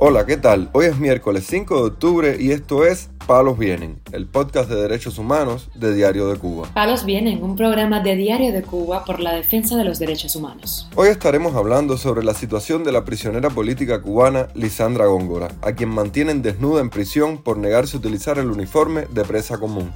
Hola, ¿qué tal? Hoy es miércoles 5 de octubre y esto es Palos Vienen, el podcast de derechos humanos de Diario de Cuba. Palos Vienen, un programa de Diario de Cuba por la defensa de los derechos humanos. Hoy estaremos hablando sobre la situación de la prisionera política cubana Lisandra Góngora, a quien mantienen desnuda en prisión por negarse a utilizar el uniforme de presa común.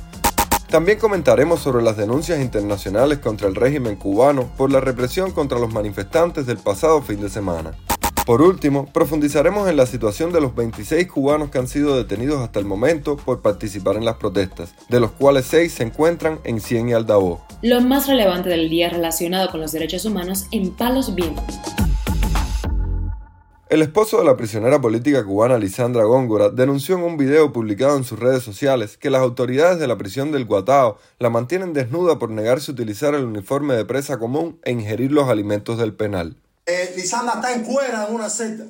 También comentaremos sobre las denuncias internacionales contra el régimen cubano por la represión contra los manifestantes del pasado fin de semana. Por último, profundizaremos en la situación de los 26 cubanos que han sido detenidos hasta el momento por participar en las protestas, de los cuales 6 se encuentran en Cien y Aldabó. Lo más relevante del día relacionado con los derechos humanos en Palos Vientos. El esposo de la prisionera política cubana Lisandra Góngora denunció en un video publicado en sus redes sociales que las autoridades de la prisión del Guatao la mantienen desnuda por negarse a utilizar el uniforme de presa común e ingerir los alimentos del penal. Eh, está en cuera en una celda.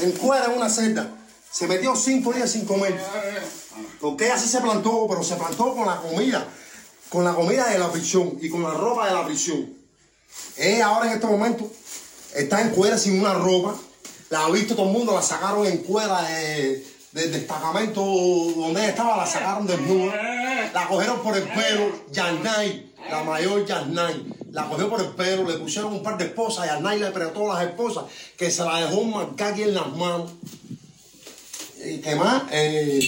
En cuera en una celda. Se metió cinco días sin comer. Porque ella sí se plantó, pero se plantó con la comida. Con la comida de la prisión y con la ropa de la prisión. Ella ahora en este momento está en cuera sin una ropa. La ha visto todo el mundo, la sacaron en cuera de, del destacamento donde ella estaba, la sacaron desnuda. La cogieron por el pelo, Yanay, la mayor Yanay la cogió por el pelo, le pusieron un par de esposas y a Nay le apretó las esposas, que se la dejó marcar aquí en las manos. ¿Y qué más? Eh,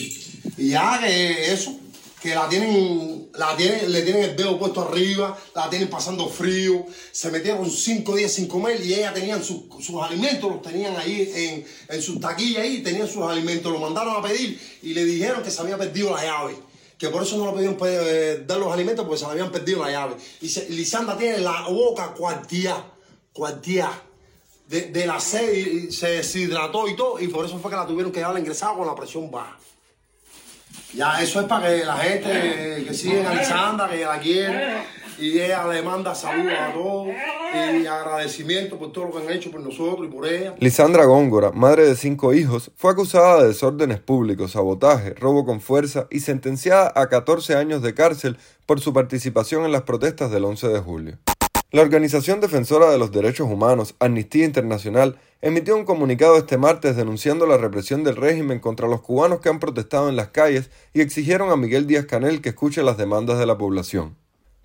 y ya que eso, que la tienen, la tienen, le tienen el dedo puesto arriba, la tienen pasando frío, se metieron cinco días sin comer y ella tenían sus alimentos, los tenían ahí en, en sus taquillas ahí, tenían sus alimentos, lo mandaron a pedir y le dijeron que se había perdido la llave que por eso no le pudieron eh, dar los alimentos porque se le habían perdido la llave. Y Lisandra tiene la boca cuartía, cuartía. De, de, la sed y se deshidrató y todo, y por eso fue que la tuvieron que llevar ingresada con la presión baja. Ya, eso es para que la gente que sigue a Lisandra, que la quiere, y ella le manda saludos a todos y agradecimiento por todo lo que han hecho por nosotros y por ella. Lisandra Góngora, madre de cinco hijos, fue acusada de desórdenes públicos, sabotaje, robo con fuerza y sentenciada a 14 años de cárcel por su participación en las protestas del 11 de julio. La organización defensora de los derechos humanos, Amnistía Internacional, emitió un comunicado este martes denunciando la represión del régimen contra los cubanos que han protestado en las calles y exigieron a Miguel Díaz Canel que escuche las demandas de la población.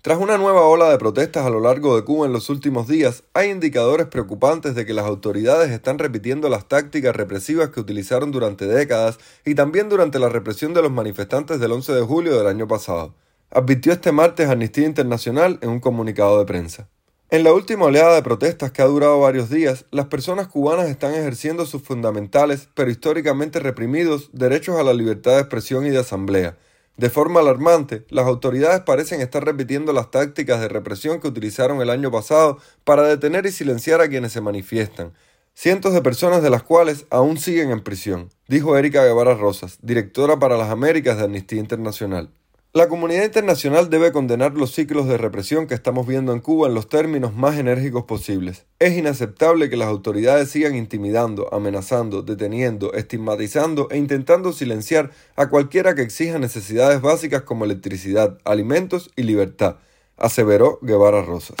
Tras una nueva ola de protestas a lo largo de Cuba en los últimos días, hay indicadores preocupantes de que las autoridades están repitiendo las tácticas represivas que utilizaron durante décadas y también durante la represión de los manifestantes del 11 de julio del año pasado, advirtió este martes Amnistía Internacional en un comunicado de prensa. En la última oleada de protestas que ha durado varios días, las personas cubanas están ejerciendo sus fundamentales, pero históricamente reprimidos, derechos a la libertad de expresión y de asamblea, de forma alarmante, las autoridades parecen estar repitiendo las tácticas de represión que utilizaron el año pasado para detener y silenciar a quienes se manifiestan, cientos de personas de las cuales aún siguen en prisión, dijo Erika Guevara Rosas, directora para las Américas de Amnistía Internacional. La comunidad internacional debe condenar los ciclos de represión que estamos viendo en Cuba en los términos más enérgicos posibles. Es inaceptable que las autoridades sigan intimidando, amenazando, deteniendo, estigmatizando e intentando silenciar a cualquiera que exija necesidades básicas como electricidad, alimentos y libertad, aseveró Guevara Rosas.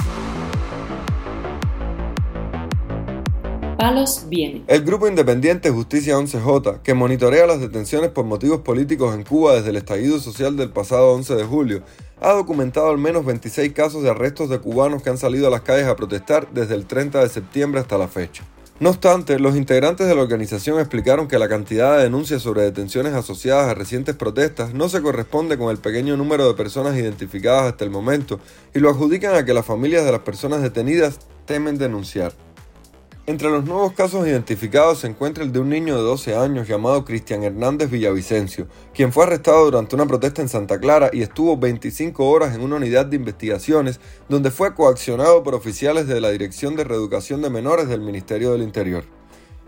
El grupo independiente Justicia 11J, que monitorea las detenciones por motivos políticos en Cuba desde el estallido social del pasado 11 de julio, ha documentado al menos 26 casos de arrestos de cubanos que han salido a las calles a protestar desde el 30 de septiembre hasta la fecha. No obstante, los integrantes de la organización explicaron que la cantidad de denuncias sobre detenciones asociadas a recientes protestas no se corresponde con el pequeño número de personas identificadas hasta el momento y lo adjudican a que las familias de las personas detenidas temen denunciar. Entre los nuevos casos identificados se encuentra el de un niño de 12 años llamado Cristian Hernández Villavicencio, quien fue arrestado durante una protesta en Santa Clara y estuvo 25 horas en una unidad de investigaciones donde fue coaccionado por oficiales de la Dirección de Reeducación de Menores del Ministerio del Interior.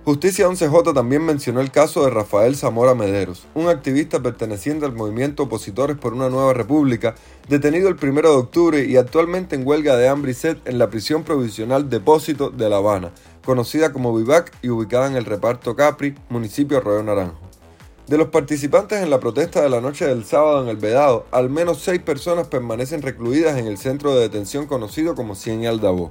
Justicia 11J también mencionó el caso de Rafael Zamora Mederos, un activista perteneciente al movimiento Opositores por una Nueva República, detenido el 1 de octubre y actualmente en huelga de hambre y sed en la prisión provisional Depósito de La Habana, conocida como Vivac y ubicada en el reparto Capri, municipio Arroyo Naranjo. De los participantes en la protesta de la noche del sábado en el Vedado, al menos seis personas permanecen recluidas en el centro de detención conocido como Cien y Aldabó.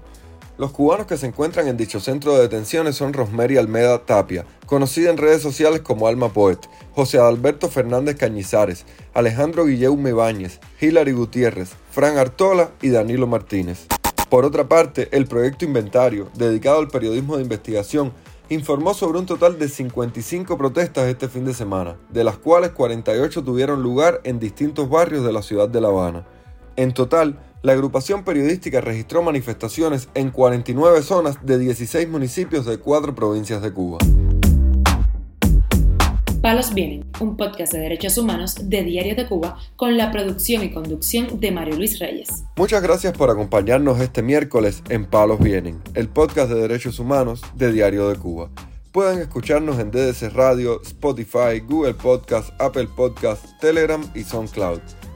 Los cubanos que se encuentran en dicho centro de detenciones son Rosemary Almeda Tapia, conocida en redes sociales como Alma Poet, José Alberto Fernández Cañizares, Alejandro Guillaume Ibáñez, Hilary Gutiérrez, Fran Artola y Danilo Martínez. Por otra parte, el proyecto Inventario, dedicado al periodismo de investigación, informó sobre un total de 55 protestas este fin de semana, de las cuales 48 tuvieron lugar en distintos barrios de la ciudad de La Habana. En total, la agrupación periodística registró manifestaciones en 49 zonas de 16 municipios de cuatro provincias de Cuba. Palos Vienen, un podcast de derechos humanos de Diario de Cuba con la producción y conducción de Mario Luis Reyes. Muchas gracias por acompañarnos este miércoles en Palos Vienen, el podcast de derechos humanos de Diario de Cuba. Pueden escucharnos en DDC Radio, Spotify, Google Podcast, Apple Podcast, Telegram y SoundCloud.